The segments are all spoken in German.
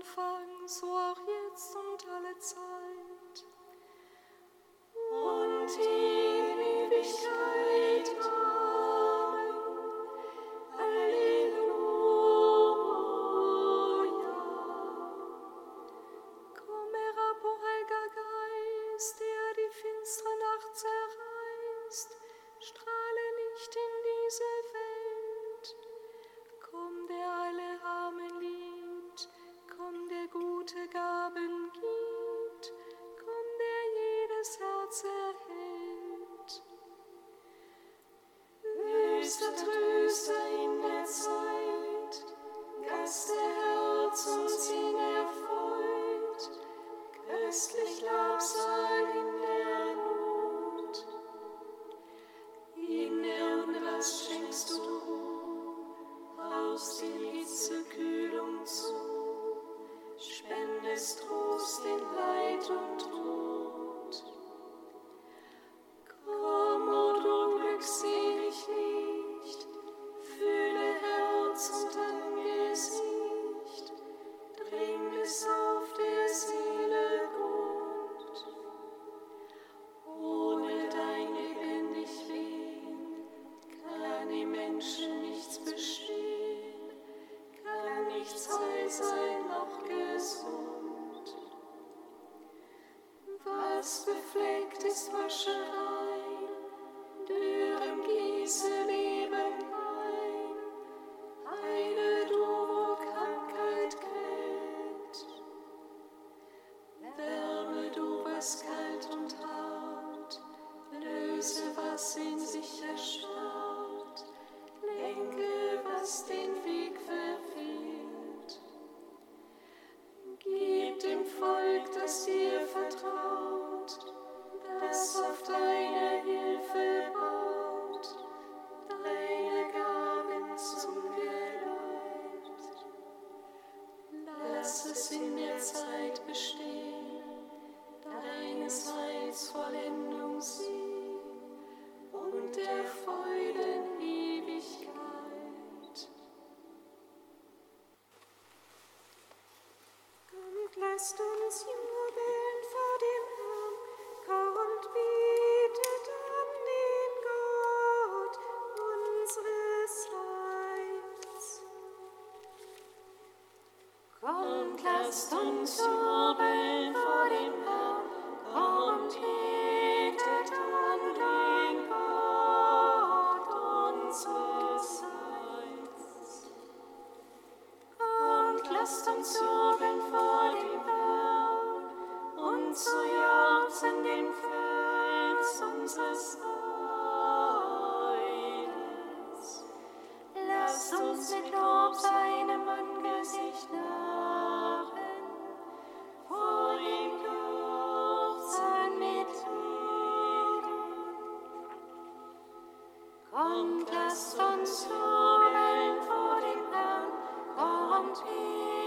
Anfang, so auch jetzt und stones uns jubeln. und lasst uns jubeln vor dem Herrn und ihm.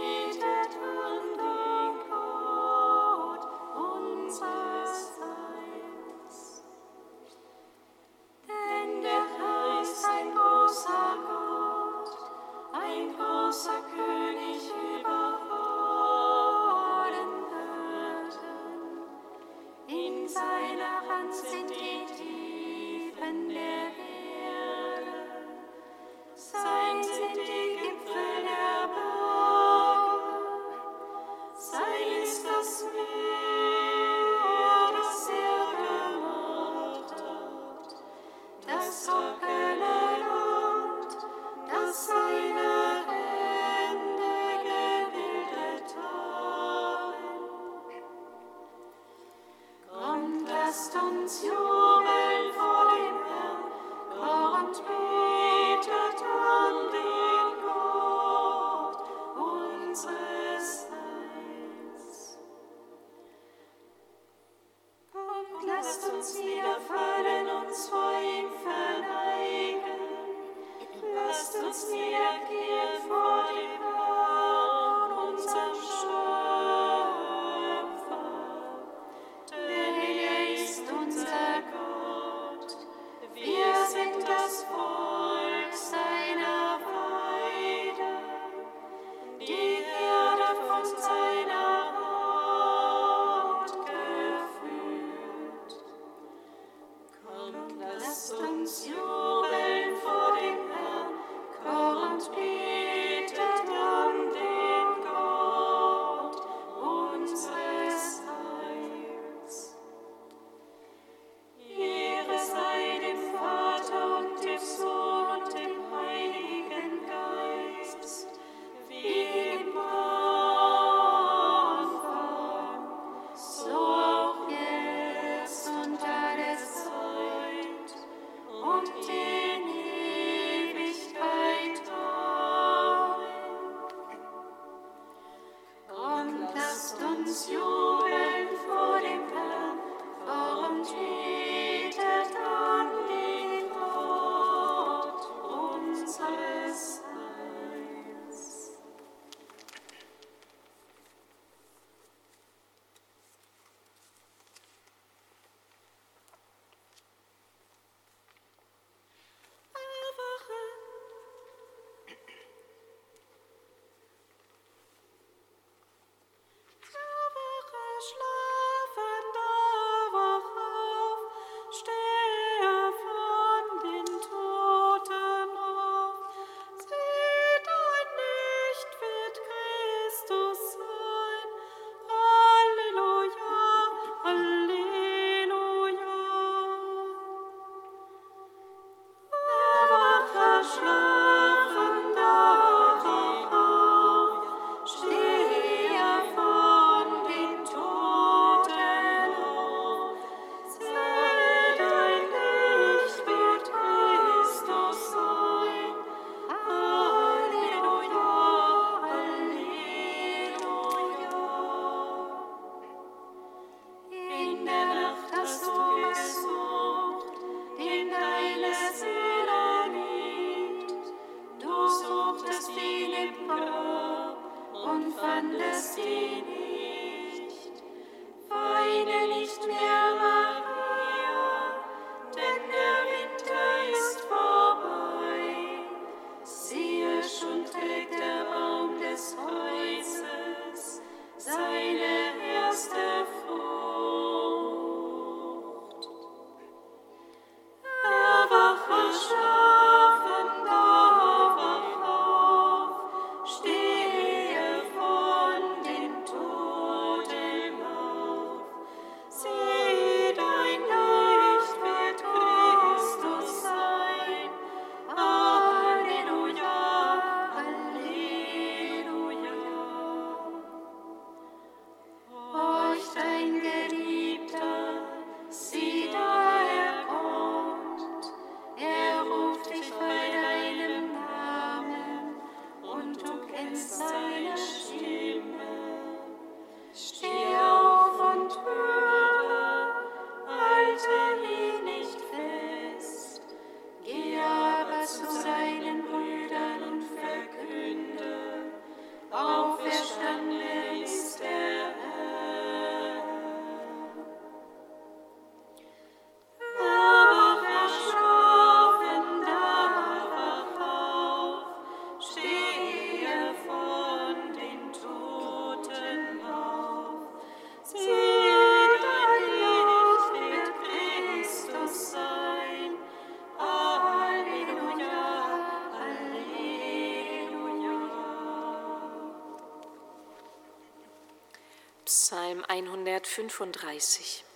135.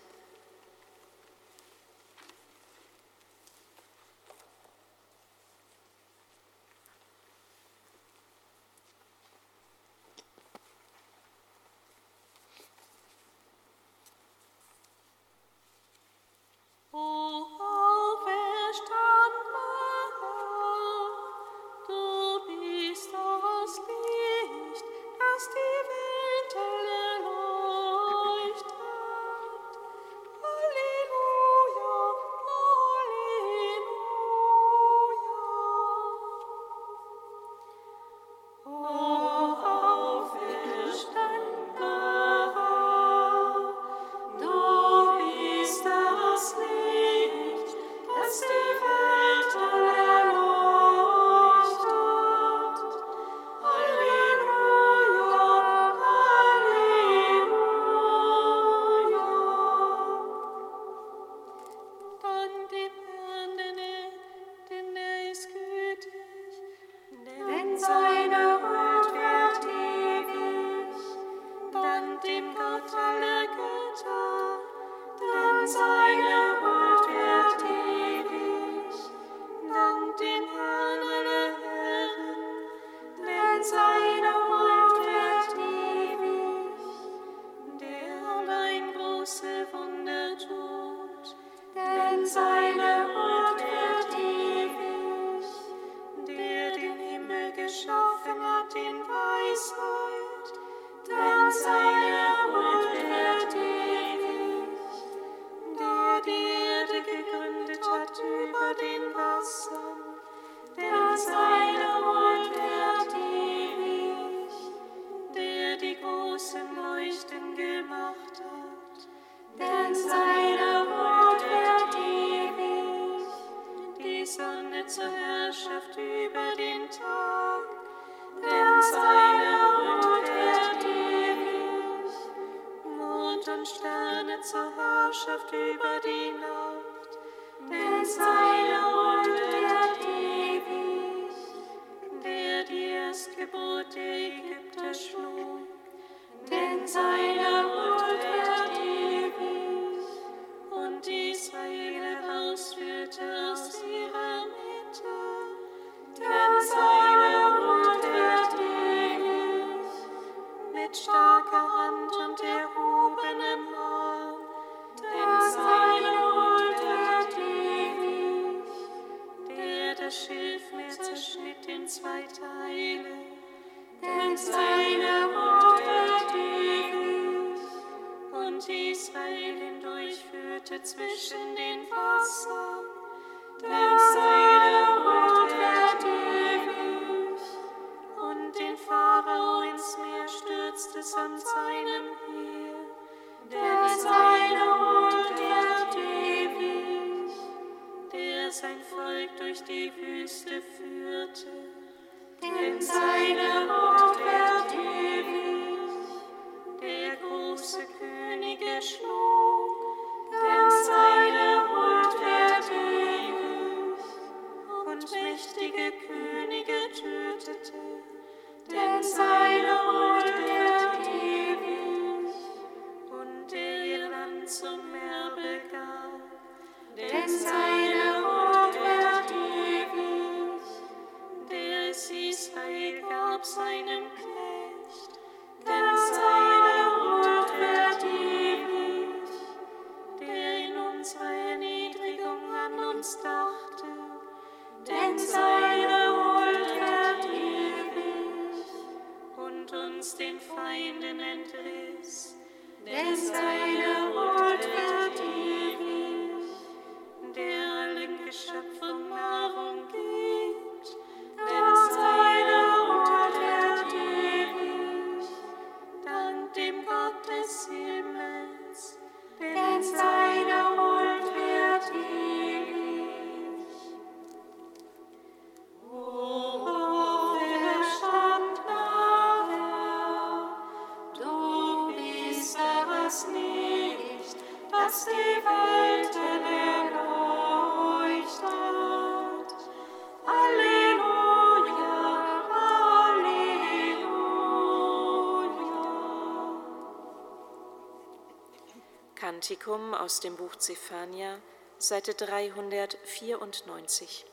Kantikum aus dem Buch Zephania, Seite 394.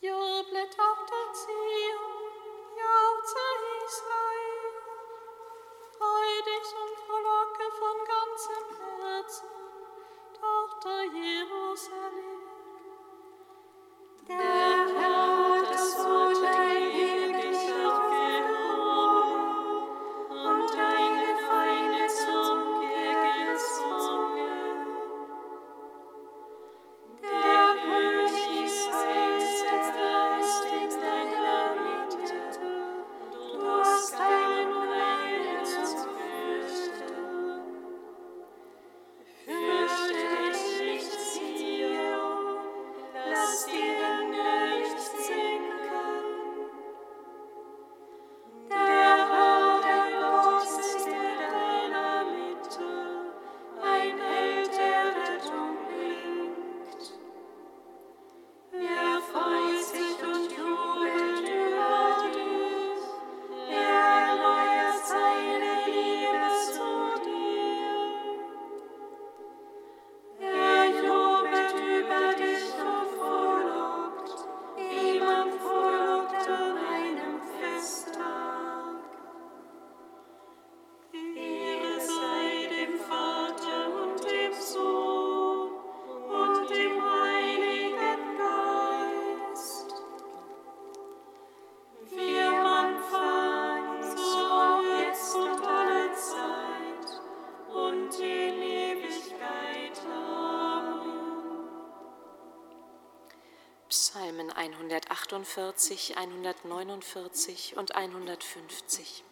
Jublet Tochter Zion, jauchze Israel, freu dich und verlocke von ganzem Herzen, Tochter Jerusalem. Der Herr hat das Volk 148, 149 und 150.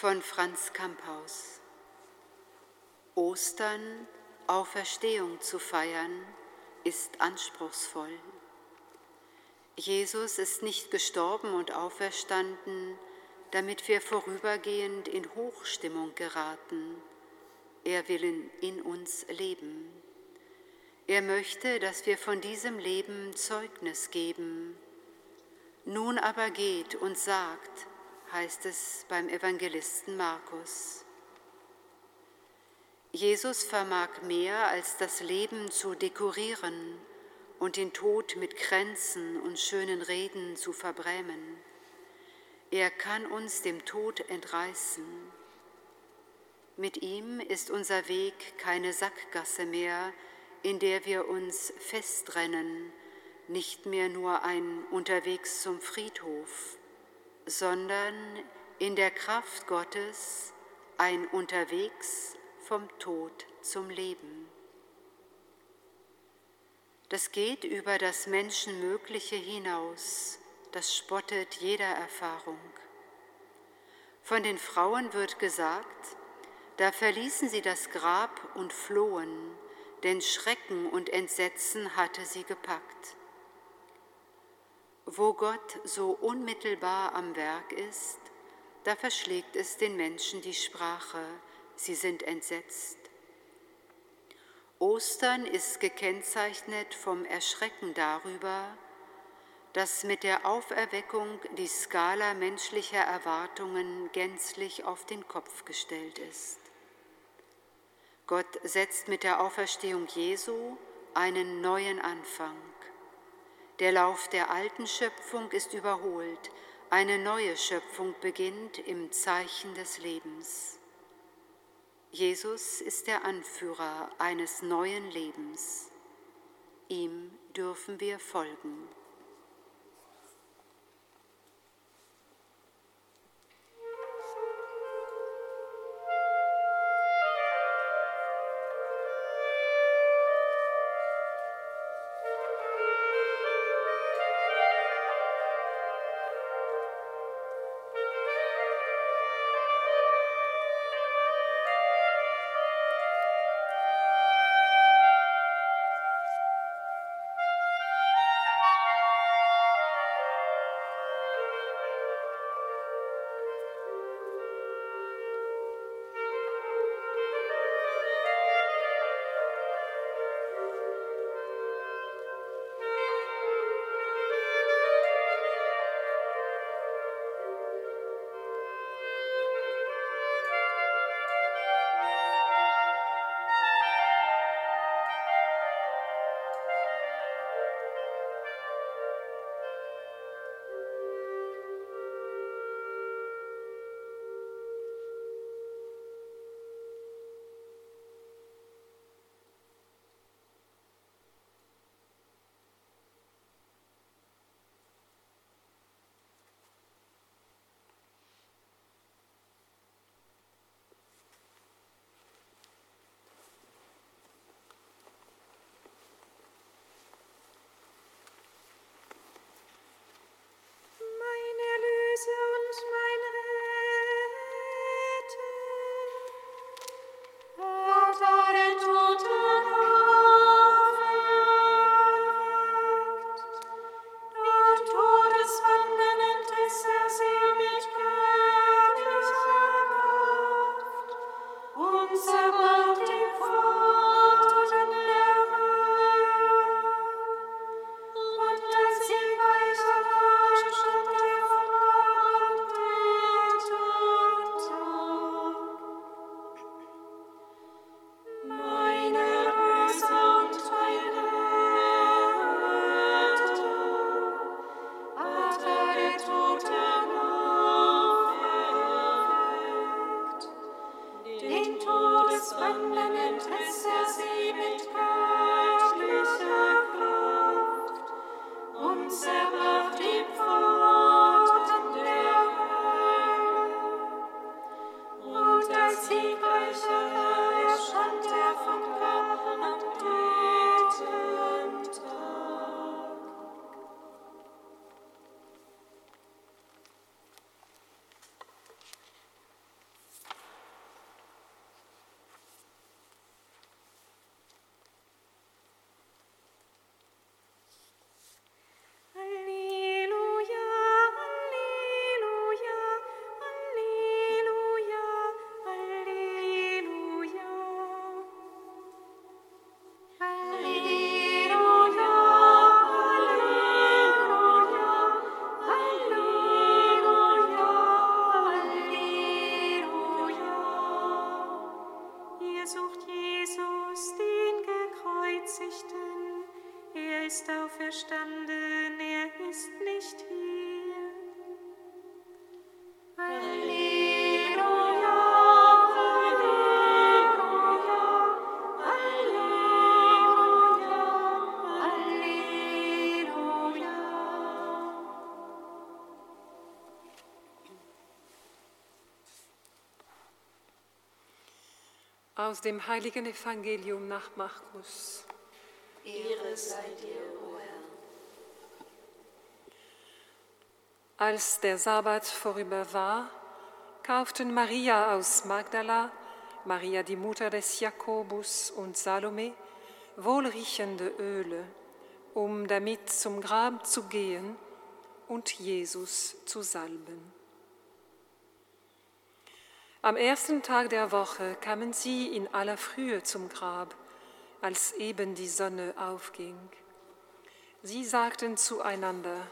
von Franz Kamphaus. Ostern, Auferstehung zu feiern, ist anspruchsvoll. Jesus ist nicht gestorben und auferstanden, damit wir vorübergehend in Hochstimmung geraten. Er will in, uns leben. Er möchte, dass wir von diesem Leben Zeugnis geben. Nun aber geht und sagt, heißt es beim Evangelisten Markus. Jesus vermag mehr als das Leben zu dekorieren und den Tod mit Kränzen und schönen Reden zu verbrämen. Er kann uns dem Tod entreißen. Mit ihm ist unser Weg keine Sackgasse mehr, in der wir uns festrennen, nicht mehr nur ein Unterwegs zum Friedhof sondern in der Kraft Gottes ein Unterwegs vom Tod zum Leben. Das geht über das Menschenmögliche hinaus, das spottet jeder Erfahrung. Von den Frauen wird gesagt, da verließen sie das Grab und flohen, denn Schrecken und Entsetzen hatte sie gepackt. Wo Gott so unmittelbar am Werk ist, da verschlägt es den Menschen die Sprache, sie sind entsetzt. Ostern ist gekennzeichnet vom Erschrecken darüber, dass mit der Auferweckung die Skala menschlicher Erwartungen gänzlich auf den Kopf gestellt ist. Gott setzt mit der Auferstehung Jesu einen neuen Anfang. Der Lauf der alten Schöpfung ist überholt, eine neue Schöpfung beginnt im Zeichen des Lebens. Jesus ist der Anführer eines neuen Lebens. Ihm dürfen wir folgen. Aus dem heiligen Evangelium nach Markus. Ehre sei dir, o Herr. Als der Sabbat vorüber war, kauften Maria aus Magdala, Maria die Mutter des Jakobus und Salome wohlriechende Öle, um damit zum Grab zu gehen und Jesus zu salben. Am ersten Tag der Woche kamen sie in aller Frühe zum Grab, als eben die Sonne aufging. Sie sagten zueinander,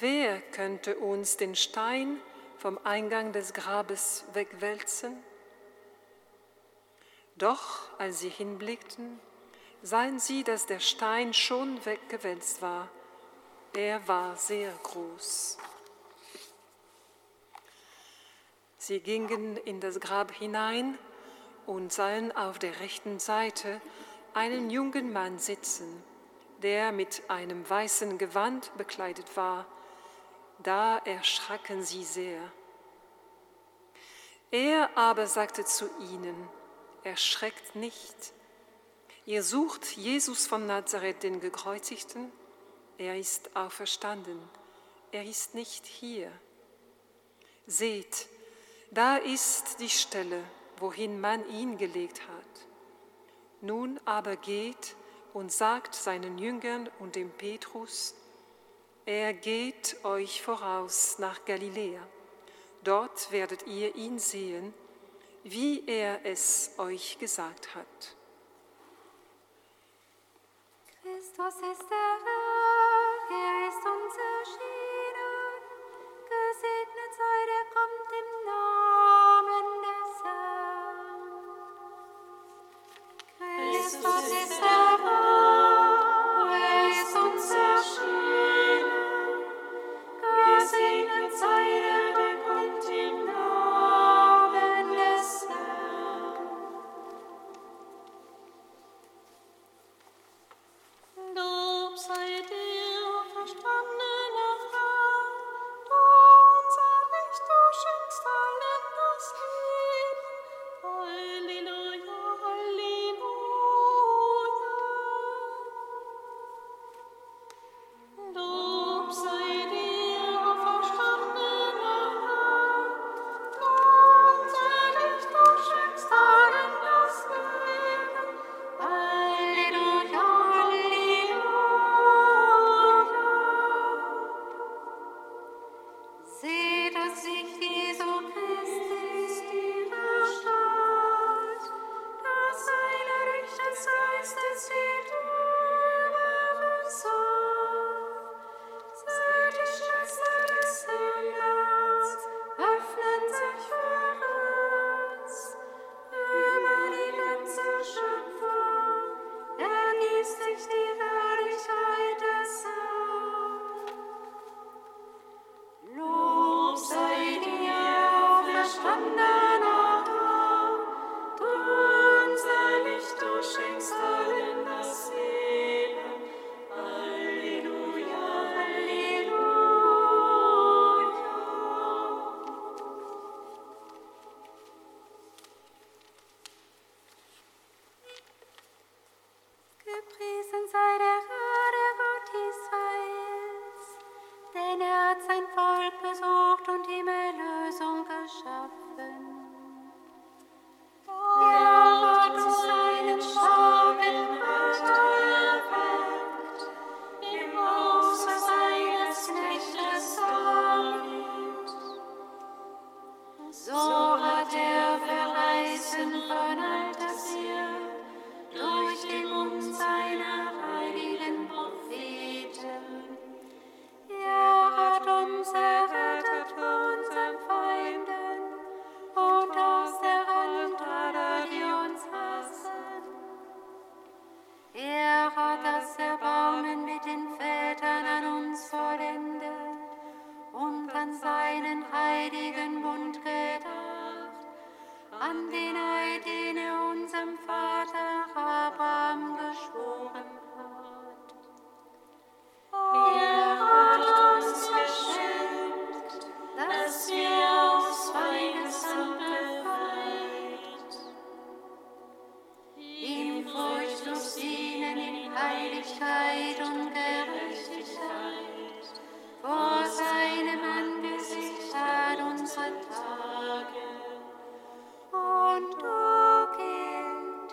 wer könnte uns den Stein vom Eingang des Grabes wegwälzen? Doch als sie hinblickten, sahen sie, dass der Stein schon weggewälzt war. Er war sehr groß. Sie gingen in das Grab hinein und sahen auf der rechten Seite einen jungen Mann sitzen, der mit einem weißen Gewand bekleidet war. Da erschraken sie sehr. Er aber sagte zu ihnen, erschreckt nicht. Ihr sucht Jesus von Nazareth, den Gekreuzigten. Er ist auferstanden. Er ist nicht hier. Seht, da ist die Stelle, wohin man ihn gelegt hat. Nun aber geht und sagt seinen Jüngern und dem Petrus, er geht euch voraus nach Galiläa. Dort werdet ihr ihn sehen, wie er es euch gesagt hat. Christus ist der Herr, er ist uns erschienen. Gesegnet sei der kommt im Namen Christus ist der Heiligkeit und Gerechtigkeit. Vor seinem Angesicht hat unsere Tage. Und du, Kind,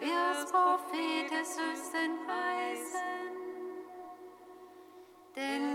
wirst Prophet des Höchsten preisen. Denn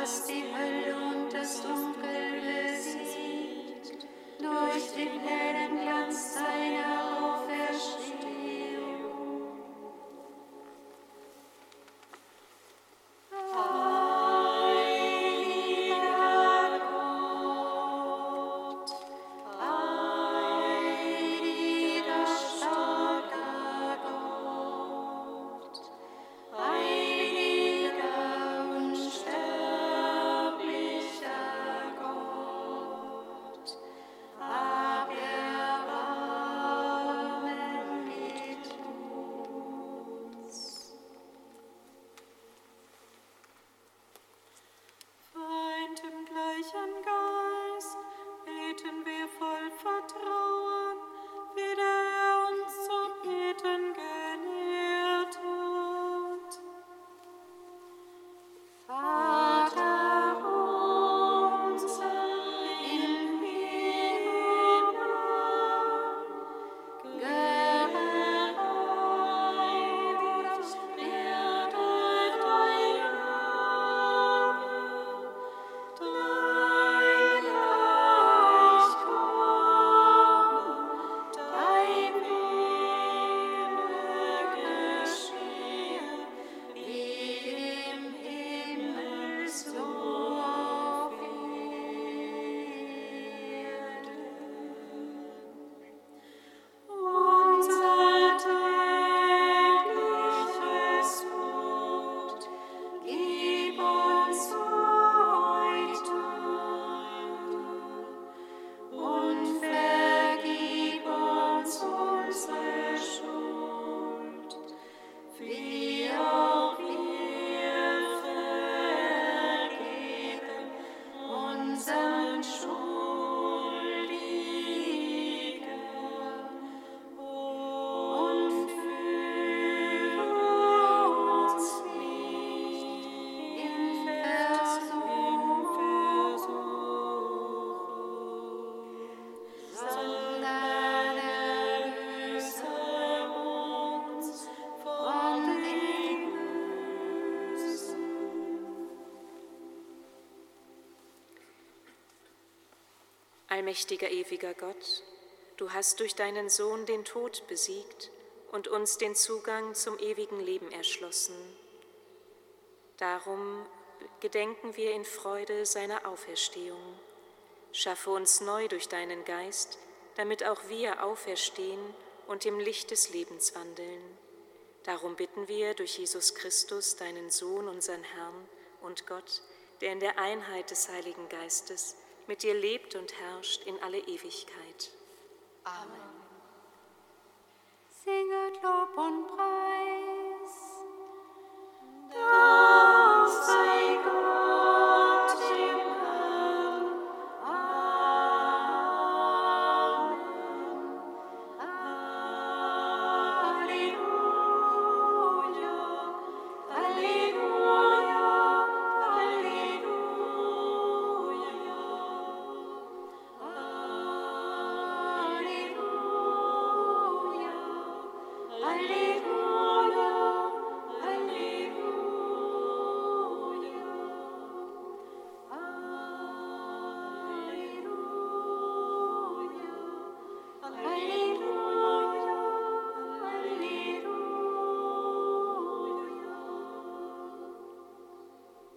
was die Hölle Allmächtiger ewiger Gott, du hast durch deinen Sohn den Tod besiegt und uns den Zugang zum ewigen Leben erschlossen. Darum gedenken wir in Freude seiner Auferstehung. Schaffe uns neu durch deinen Geist, damit auch wir auferstehen und im Licht des Lebens wandeln. Darum bitten wir durch Jesus Christus, deinen Sohn, unseren Herrn und Gott, der in der Einheit des Heiligen Geistes mit dir lebt und herrscht in alle Ewigkeit. Amen. Singet Lob und Preis. Da